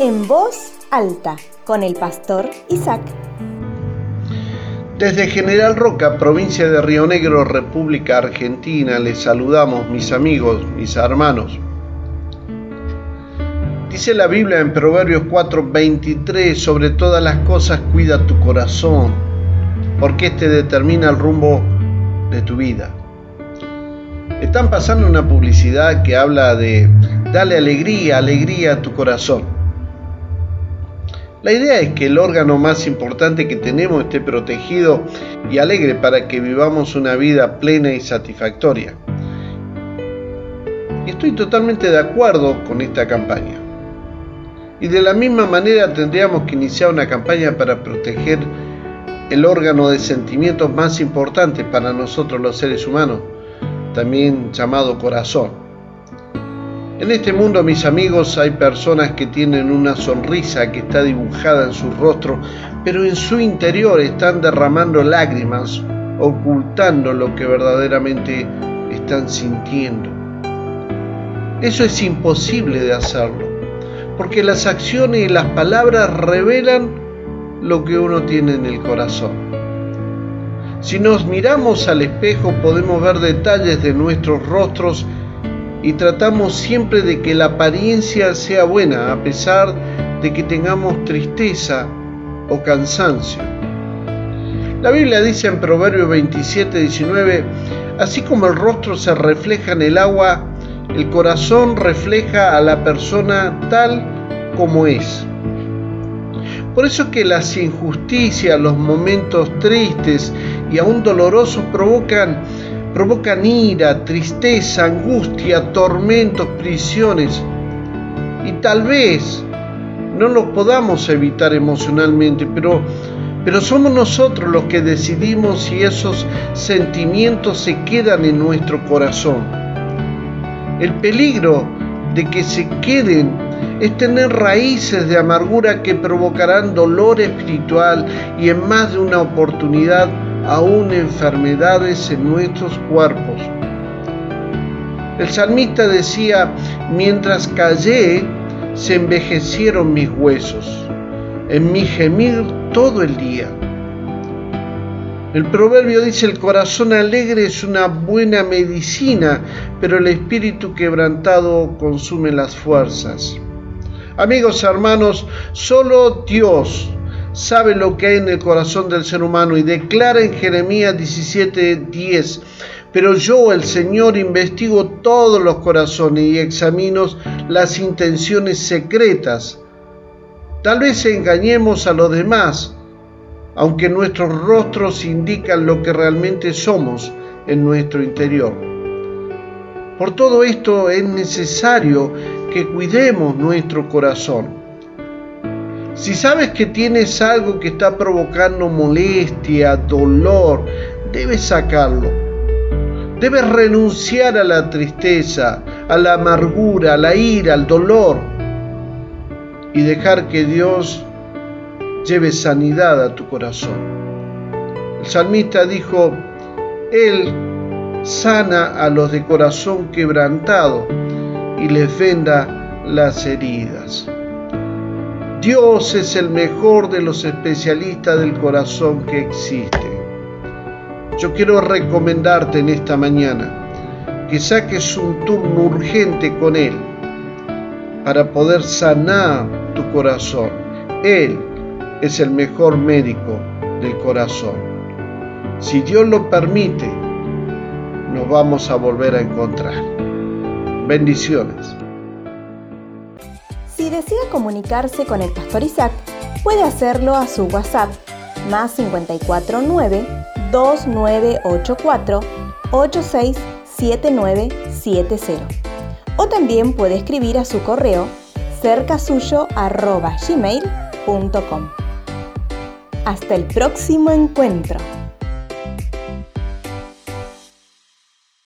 en voz alta con el pastor Isaac. Desde General Roca, provincia de Río Negro, República Argentina, les saludamos mis amigos, mis hermanos. Dice la Biblia en Proverbios 4:23, sobre todas las cosas cuida tu corazón, porque este determina el rumbo de tu vida. Están pasando una publicidad que habla de dale alegría, alegría a tu corazón. La idea es que el órgano más importante que tenemos esté protegido y alegre para que vivamos una vida plena y satisfactoria. Y estoy totalmente de acuerdo con esta campaña. Y de la misma manera tendríamos que iniciar una campaña para proteger el órgano de sentimientos más importante para nosotros los seres humanos, también llamado corazón. En este mundo, mis amigos, hay personas que tienen una sonrisa que está dibujada en su rostro, pero en su interior están derramando lágrimas, ocultando lo que verdaderamente están sintiendo. Eso es imposible de hacerlo, porque las acciones y las palabras revelan lo que uno tiene en el corazón. Si nos miramos al espejo podemos ver detalles de nuestros rostros y tratamos siempre de que la apariencia sea buena a pesar de que tengamos tristeza o cansancio. La Biblia dice en Proverbio 27, 19, así como el rostro se refleja en el agua, el corazón refleja a la persona tal como es. Por eso que las injusticias, los momentos tristes y aún dolorosos provocan, provocan ira, tristeza, angustia, tormentos, prisiones. Y tal vez no los podamos evitar emocionalmente, pero, pero somos nosotros los que decidimos si esos sentimientos se quedan en nuestro corazón. El peligro de que se queden es tener raíces de amargura que provocarán dolor espiritual y en más de una oportunidad aún enfermedades en nuestros cuerpos. El salmista decía, mientras callé, se envejecieron mis huesos, en mi gemir todo el día. El proverbio dice, el corazón alegre es una buena medicina, pero el espíritu quebrantado consume las fuerzas. Amigos, hermanos, solo Dios sabe lo que hay en el corazón del ser humano y declara en Jeremías 17:10, pero yo, el Señor, investigo todos los corazones y examino las intenciones secretas. Tal vez engañemos a los demás, aunque nuestros rostros indican lo que realmente somos en nuestro interior. Por todo esto es necesario que cuidemos nuestro corazón si sabes que tienes algo que está provocando molestia, dolor, debes sacarlo. Debes renunciar a la tristeza, a la amargura, a la ira, al dolor y dejar que Dios lleve sanidad a tu corazón. El salmista dijo, Él sana a los de corazón quebrantado y les venda las heridas. Dios es el mejor de los especialistas del corazón que existe. Yo quiero recomendarte en esta mañana que saques un turno urgente con Él para poder sanar tu corazón. Él es el mejor médico del corazón. Si Dios lo permite, nos vamos a volver a encontrar. Bendiciones. Si desea comunicarse con el pastor Isaac, puede hacerlo a su WhatsApp más 549 2984 867970 o también puede escribir a su correo cercasuyo@gmail.com. Hasta el próximo encuentro.